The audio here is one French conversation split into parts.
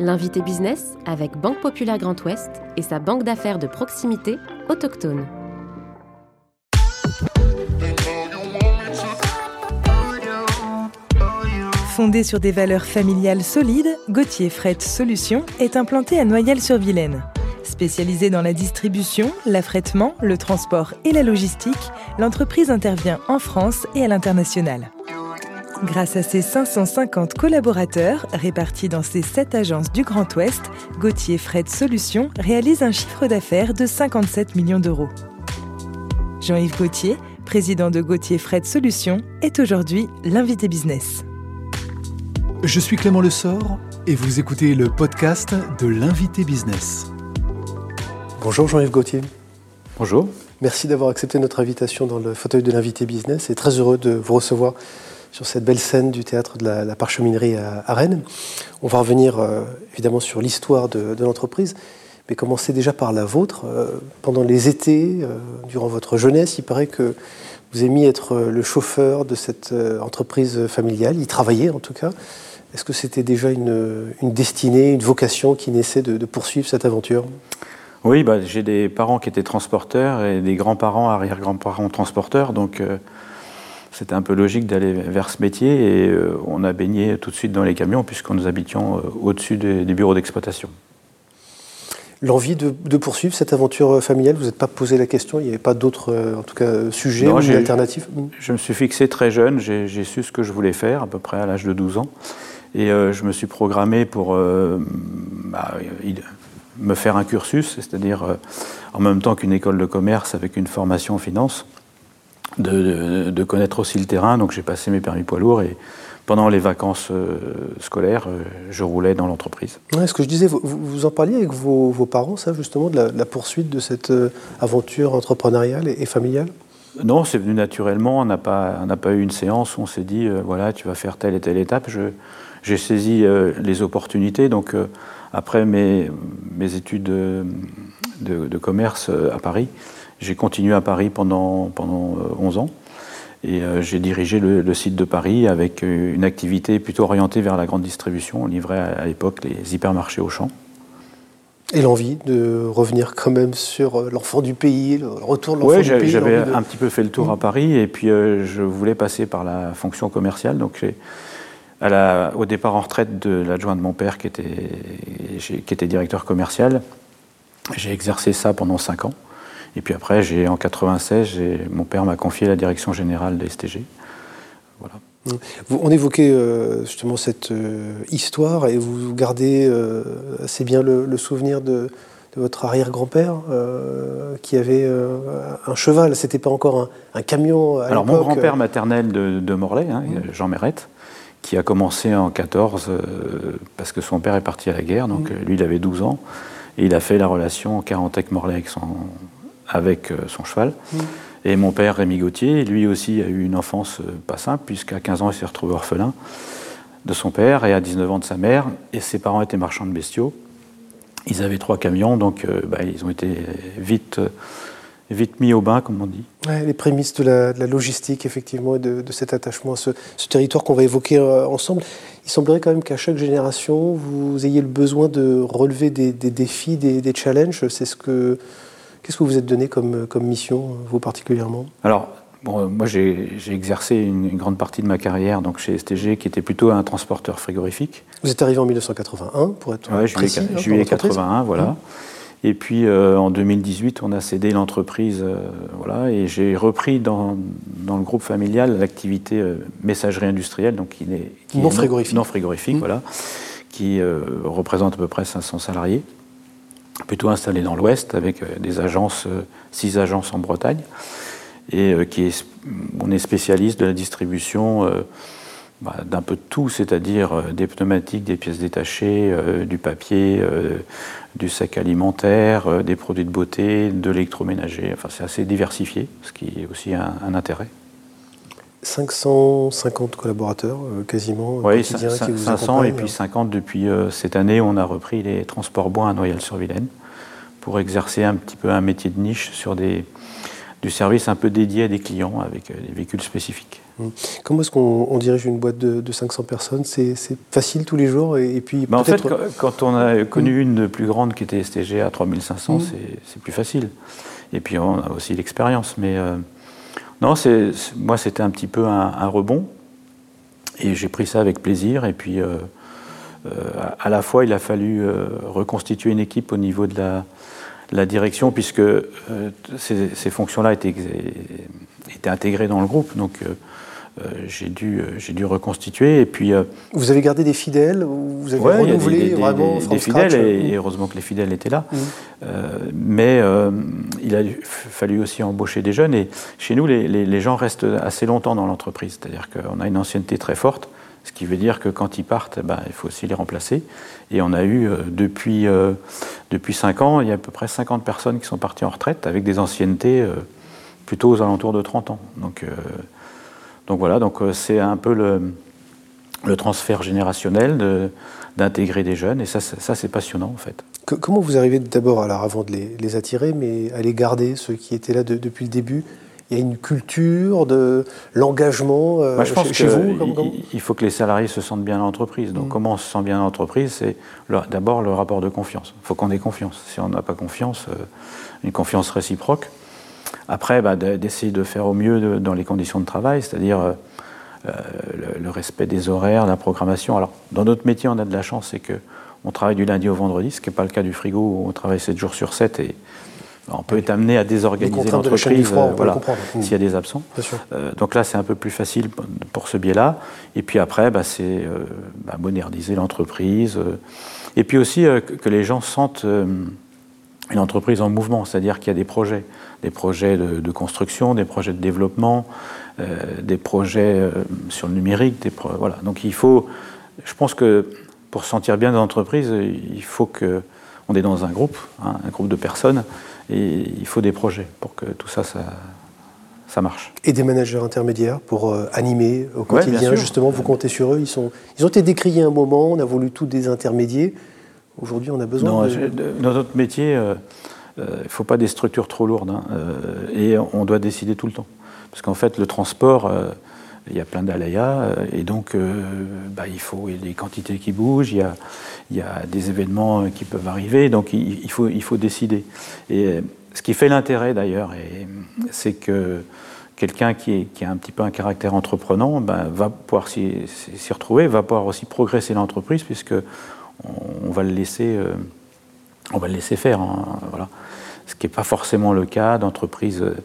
L'invité business avec Banque Populaire Grand Ouest et sa banque d'affaires de proximité autochtone. Fondé sur des valeurs familiales solides, Gauthier Fret Solutions est implanté à Noyelles-sur-Vilaine. Spécialisée dans la distribution, l'affrètement, le transport et la logistique, l'entreprise intervient en France et à l'international. Grâce à ses 550 collaborateurs répartis dans ses 7 agences du Grand Ouest, Gauthier Fret Solutions réalise un chiffre d'affaires de 57 millions d'euros. Jean-Yves Gauthier, président de Gauthier Fret Solutions, est aujourd'hui l'invité business. Je suis Clément Lessort et vous écoutez le podcast de l'invité business. Bonjour Jean-Yves Gauthier. Bonjour. Merci d'avoir accepté notre invitation dans le fauteuil de l'invité business et très heureux de vous recevoir sur cette belle scène du théâtre de la, parcheminerie à, Rennes. On va revenir euh, évidemment sur l'histoire de, l'entreprise, mais commencer déjà par la vôtre. Euh, pendant les étés, euh, durant votre jeunesse, il paraît que vous aimiez être le chauffeur de cette entreprise familiale, y travailler en tout cas. Est-ce que c'était déjà une, destinée, une vocation qui naissait de, poursuivre cette aventure? Oui, bah, j'ai des parents qui étaient transporteurs et des grands-parents, arrière-grands-parents transporteurs, donc c'était un peu logique d'aller vers ce métier et euh, on a baigné tout de suite dans les camions puisque nous habitions euh, au-dessus des, bureaux d'exploitation. L'envie de, poursuivre cette aventure familiale, vous n'êtes pas posé la question, il n'y avait pas d'autres euh, en tout cas, sujets ou alternatives Je me suis fixé très jeune, j'ai su ce que je voulais faire, à peu près à l'âge de 12 ans. Et je me suis programmé pour bah, me faire un cursus, c'est-à-dire en même temps qu'une école de commerce avec une formation en finance de, connaître aussi le terrain. Donc j'ai passé mes permis poids lourds et pendant les vacances euh, scolaires, euh, je roulais dans l'entreprise. Ouais, ce que je disais, vous, vous en parliez avec vos, parents, ça, justement, de la, poursuite de cette euh, aventure entrepreneuriale et, familiale? Non, c'est venu naturellement. On n'a pas, pas eu une séance où on s'est dit, voilà, tu vas faire telle et telle étape. J'ai saisi les opportunités. Donc, après mes, mes études de, de commerce à Paris, j'ai continué à Paris pendant, pendant 11 euh, ans. Et euh, j'ai dirigé le, site de Paris avec euh, une activité plutôt orientée vers la grande distribution. On livrait à, l'époque les hypermarchés au champ. Et l'envie de revenir quand même sur l'enfant du pays, le retour de l'enfant du pays j'avais un petit peu fait le tour à mmh. Paris et puis je voulais passer par la fonction commerciale. Donc à la, au départ en retraite de l'adjoint de mon père qui était, qui était directeur commercial, j'ai exercé ça pendant 5 ans. Et puis après, j'ai en 96, mon père m'a confié la direction générale des STG. Voilà. On évoquait euh, justement cette euh, histoire et vous gardez euh, assez bien le, souvenir de, votre arrière-grand-père qui avait un cheval. C'était pas encore un, camion. À Alors mon grand-père maternel de, Morlaix, hein, mmh. Jean Mérette, qui a commencé en 14 parce que son père est parti à la guerre, donc mmh. lui il avait 12 ans et il a fait la relation en 40 avec Morlaix avec son, avec euh, son cheval. Mm. Et mon père, Rémi Gauthier, lui aussi a eu une enfance euh, pas simple, puisqu'à 15 ans, il s'est retrouvé orphelin de son père et à 19 ans de sa mère. Et ses parents étaient marchands de bestiaux. Ils avaient trois camions, donc euh, bah, ils ont été vite, vite mis au bain, comme on dit. les prémices de la, logistique, effectivement, et de, cet attachement à ce, territoire qu'on va évoquer ensemble. Il semblerait quand même qu'à chaque génération, vous ayez le besoin de relever des, défis, des, des challenges. C'est ce que Qu'est-ce que vous êtes donné comme, comme mission, vous particulièrement? Alors, bon, moi j'ai exercé une, grande partie de ma carrière donc chez STG, qui était plutôt un transporteur frigorifique. Vous êtes arrivé en 1981, pour être ouais, précis. Juillet, hein, juillet 81, voilà. Mmh. Et puis euh, en 2018, on a cédé l'entreprise, euh, voilà, et j'ai repris dans, dans, le groupe familial l'activité euh, messagerie industrielle, donc qui, est, qui non, frigorifique. non frigorifique, mmh. voilà, qui représente à peu près 500 salariés plutôt installé dans l'Ouest avec euh, des agences, euh, six agences en Bretagne, et euh, qui est, on est spécialiste de la distribution bah, d'un peu de tout, c'est-à-dire des pneumatiques, des pièces détachées, du papier, du sac alimentaire, des produits de beauté, de l'électroménager. Enfin, c'est assez diversifié, ce qui est aussi un, intérêt. 550 collaborateurs quasiment. Oui, 500 et puis 50 depuis cette année. On a repris les transports bois à Noyelles-sur-Vilaine pour exercer un petit peu un métier de niche sur des, du service un peu dédié à des clients avec euh, des véhicules spécifiques. Mmh. Comment est-ce qu'on dirige une boîte de, 500 personnes? C'est facile tous les jours et, puis En fait, quand on a connu une plus grande qui était STG à 3500, c'est plus facile. Et puis on a aussi l'expérience. Mais euh, non, moi c'était un petit peu un, rebond. Et j'ai pris ça avec plaisir. Et puis euh, euh, à la fois, il a fallu reconstituer une équipe au niveau de la, direction, puisque ces, fonctions-là étaient, étaient, intégrées dans le groupe. Donc euh, j'ai dû, euh, j'ai dû reconstituer. Et puis, euh, vous avez gardé des fidèles Vous avez renouvelé des, vraiment des, fidèles, et, heureusement que les fidèles étaient là. Mmh. mais il a fallu aussi embaucher des jeunes. Et chez nous, les, les gens restent assez longtemps dans l'entreprise. C'est-à-dire qu'on a une ancienneté très forte. Ce qui veut dire que quand ils partent, ben, il faut aussi les remplacer. Et on a eu, depuis, depuis 5 ans, il y a à peu près 50 personnes qui sont parties en retraite avec des anciennetés plutôt aux alentours de 30 ans. Donc donc voilà, donc euh, c'est un peu le, transfert générationnel d'intégrer des jeunes, et ça, ça, c'est passionnant en fait. comment vous arrivez d'abord, alors avant de les, attirer, mais à les garder, ceux qui étaient là depuis le début? Il y a une culture de l'engagement euh, je pense chez, vous Il faut que les salariés se sentent bien dans l'entreprise. Donc, mm. comment on se sent bien dans l'entreprise C'est d'abord le rapport de confiance. Il faut qu'on ait confiance. Si on n'a pas confiance, euh, une confiance réciproque, après, bah, d'essayer de faire au mieux dans les conditions de travail, c'est-à-dire euh, euh, le, respect des horaires, la programmation. Alors, dans notre métier, on a de la chance, c'est qu'on travaille du lundi au vendredi, ce qui n'est pas le cas du frigo où on travaille 7 jours sur 7 et on peut être amené à désorganiser l'entreprise euh, voilà, s'il y a des absents. donc là, c'est un peu plus facile pour ce biais-là. Et puis après, bah, c'est bah, moderniser l'entreprise. et puis aussi que les gens sentent une entreprise en mouvement, c'est-à-dire qu'il y a des projets, des projets de, construction, des projets de développement, euh, des projets euh, sur le numérique, des voilà. Donc il faut, je pense que pour se sentir bien dans l'entreprise, il faut que on est dans un groupe, hein, un groupe de personnes, et il faut des projets pour que tout ça, ça, marche. Et des managers intermédiaires pour euh, animer au quotidien, justement, vous comptez sur eux. Ils, sont, ils ont été décriés un moment, on a voulu tout désintermédier. Aujourd'hui, on a besoin de... Dans notre métier, il euh, ne euh, faut pas des structures trop lourdes. Hein, euh, et on doit décider tout le temps. Parce qu'en fait, le transport, il y a plein d'aléas. et donc, bah, il faut il y a des quantités qui bougent, il y a, il y a des événements qui peuvent arriver. Donc, il, faut, il faut décider. Et ce qui fait l'intérêt, d'ailleurs, c'est que quelqu'un qui, qui, a un petit peu un caractère entreprenant ben, va pouvoir s'y retrouver, va pouvoir aussi progresser l'entreprise, puisque on, va le laisser, euh, on va le laisser faire. Hein, voilà. Ce qui n'est pas forcément le cas d'entreprises euh,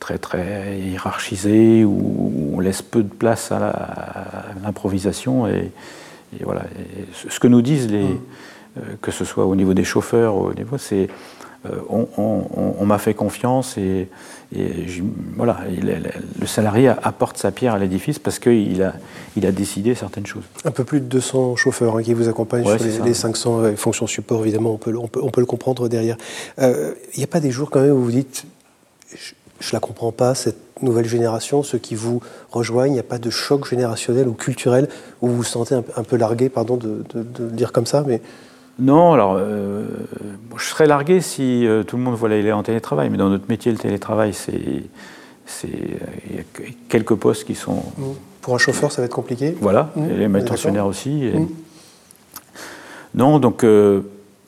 très très hiérarchisées où on laisse peu de place à l'improvisation et, voilà. ce que nous disent les, mmh. euh, que ce soit au niveau des chauffeurs, au niveau, c'est on m'a fait confiance et et voilà, le salarié apporte sa pierre à l'édifice parce qu'il a, il a décidé certaines choses. Un peu plus de 200 chauffeurs hein, qui vous accompagnent sur les, 500 euh, fonctions support, évidemment, on peut, on peut, on peut le comprendre derrière. Euh, il n'y a pas des jours quand même où vous dites, je ne la comprends pas, cette nouvelle génération, ceux qui vous rejoignent, il n'y a pas de choc générationnel ou culturel où vous vous sentez un, peu largué, pardon de, de, de le dire comme ça, mais non, alors euh, je serais largué si euh, tout le monde voulait aller en télétravail, mais dans notre métier, le télétravail, c'est. Il y a quelques postes qui sont. Mmh. Pour un chauffeur, ça va être compliqué Voilà, mmh. et les manutentionnaires aussi. Mmh. Non, donc, euh,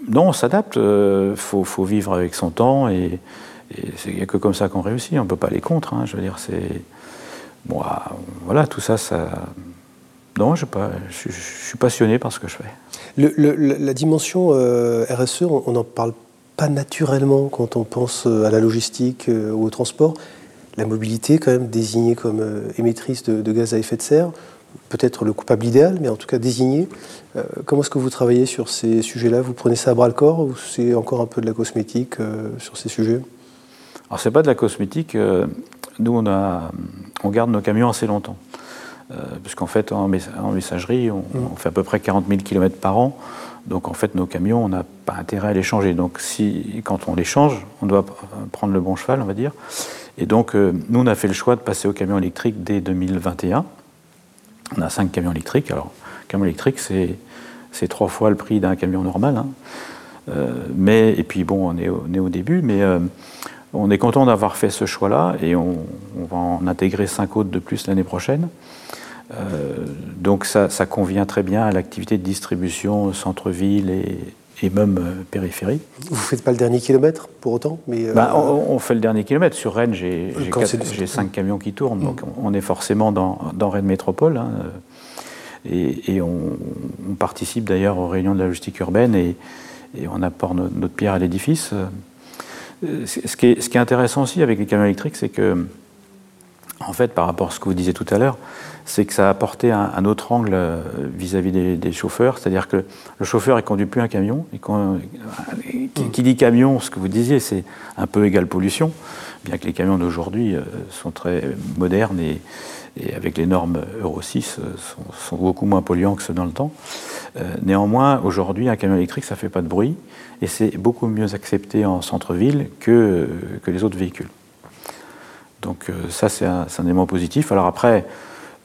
non, on s'adapte. Il faut, faut, vivre avec son temps, et il n'y a que comme ça qu'on réussit. On ne peut pas aller contre. Hein, je veux dire, c'est. Bon, voilà, tout ça, ça. Non, je, pas, je, suis passionné par ce que je fais la dimension euh, RSE, on n'en parle pas naturellement quand on pense euh, à la logistique euh, ou au transport. La mobilité, quand même, désignée comme émettrice de, gaz à effet de serre, peut-être le coupable idéal, mais en tout cas désignée. comment est-ce que vous travaillez sur ces sujets-là? Vous prenez ça à bras le corps ou c'est encore un peu de la cosmétique sur ces sujets? Alors, c'est pas de la cosmétique. nous, on garde nos camions assez longtemps. Euh, puisqu'en fait, en, messagerie, on, fait à peu près 40 000 km par an. Donc en fait, nos camions, on n'a pas intérêt à les changer. Donc si, quand on les change, on doit prendre le bon cheval, on va dire. Et donc, euh, nous, on a fait le choix de passer au camion électrique dès 2021. On a cinq camions électriques. Alors, camion électrique, c'est trois fois le prix d'un camion normal. Hein. Euh, mais, et puis bon, on est au, on est au début, mais On est content d'avoir fait ce choix-là et on, va en intégrer cinq autres de plus l'année prochaine. Euh, donc ça, convient très bien à l'activité de distribution centre-ville et, même euh, périphérie. Vous ne faites pas le dernier kilomètre pour autant mais euh, bah, on, fait le dernier kilomètre. Sur Rennes, j'ai cinq camions qui tournent, donc mm. on est forcément dans, Rennes Métropole. Hein, et, on, participe d'ailleurs aux réunions de la logistique urbaine et, on apporte notre pierre à l'édifice. Ce qui, est, ce qui est intéressant aussi avec les camions électriques, c'est que, en fait, par rapport à ce que vous disiez tout à l'heure, c'est que ça a apporté un, autre angle euh, vis-à-vis des, chauffeurs, c'est-à-dire que le chauffeur ne conduit plus un camion. qui, dit camion, ce que vous disiez, c'est un peu égal pollution, bien que les camions d'aujourd'hui euh, sont très modernes et, avec les normes Euro 6 euh, sont, beaucoup moins polluants que ceux dans le temps. néanmoins, aujourd'hui, un camion électrique, ça ne fait pas de bruit et c'est beaucoup mieux accepté en centre-ville que, que les autres véhicules. Donc ça, c'est un, un, élément positif. Alors après,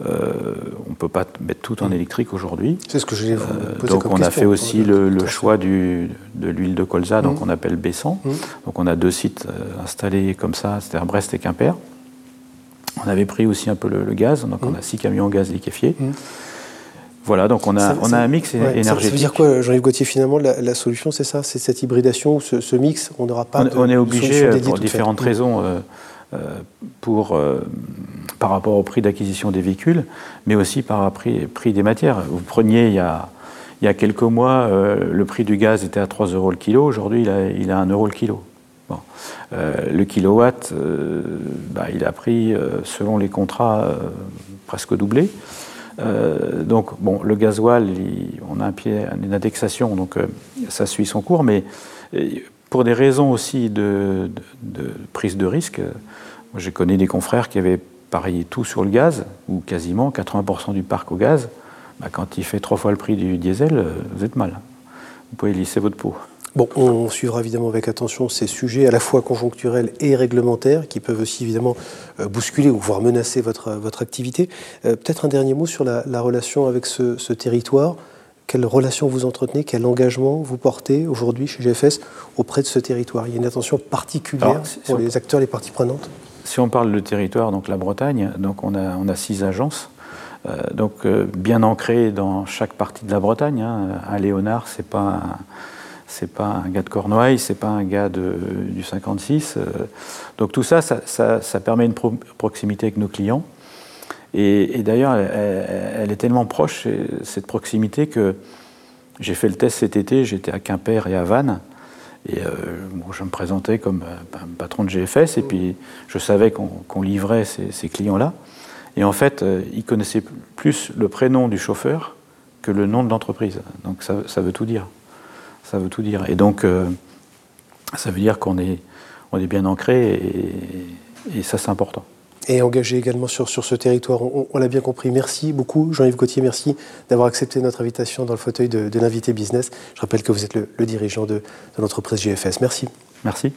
euh, on ne peut pas mettre tout en électrique aujourd'hui. C'est ce que j'ai vous euh, Donc on a fait aussi le, choix de l'huile de colza, donc mmh. on appelle Bessan. Mmh. Donc on a deux sites euh, installés comme ça, c'est-à-dire Brest et Quimper. On avait pris aussi un peu le, gaz, donc on a six camions gaz liquéfié. Voilà, donc on a, on a un mix énergétique. Ça, veut dire quoi, Jean-Yves Gauthier Finalement, la, solution, c'est ça? C'est cette hybridation, ce, ce mix On n'aura pas. On, on est obligé, pour différentes raisons, pour par rapport au prix d'acquisition des véhicules, mais aussi par prix des matières. Vous preniez il y a, il y a quelques mois, euh, le prix du gaz était à 3 euros le kilo, aujourd'hui il a, il a 1 euro le kilo. Bon. Euh, le kilowatt, euh, bah, il a pris, selon les contrats, presque doublé. donc, bon, le gasoil, on a un pied, une indexation, donc ça suit son cours, mais pour des raisons aussi de, prise de risque, moi j'ai connu des confrères qui avaient pariez tout sur le gaz, ou quasiment 80% du parc au gaz, bah, quand il fait trois fois le prix du diesel, euh, vous êtes mal. Vous pouvez lisser votre peau. Bon, on suivra évidemment avec attention ces sujets à la fois conjoncturels et réglementaires qui peuvent aussi évidemment euh, bousculer ou voire menacer votre, votre activité. Euh, peut-être un dernier mot sur la, relation avec ce, territoire. Quelle relation vous entretenez Quel engagement vous portez aujourd'hui chez GFS auprès de ce territoire? Il y a une attention particulière pour les acteurs, les parties prenantes si on parle de territoire, donc la Bretagne, donc on a, on a six agences, euh, donc euh, bien ancrées dans chaque partie de la Bretagne. Hein. Un Léonard, c'est pas c'est pas un gars de Cornouailles, c'est pas un gars de, du 56. Euh. donc tout ça ça, permet une proximité avec nos clients. Et, d'ailleurs, elle, est tellement proche, cette proximité, que j'ai fait le test cet été, j'étais à Quimper et à Vannes. Et euh, je me présentais comme euh, patron de GFS, et puis je savais qu'on livrait ces, clients-là. Et en fait, euh, ils connaissaient plus le prénom du chauffeur que le nom de l'entreprise. Donc ça, veut tout dire. Ça veut tout dire. Et donc, ça veut dire qu'on est, on est bien ancré, et ça, c'est important et engagé également sur, sur ce territoire. On, l'a bien compris. Merci beaucoup, Jean-Yves Gauthier. Merci d'avoir accepté notre invitation dans le fauteuil de, l'invité business. Je rappelle que vous êtes le, dirigeant de, de l'entreprise GFS. Merci. Merci.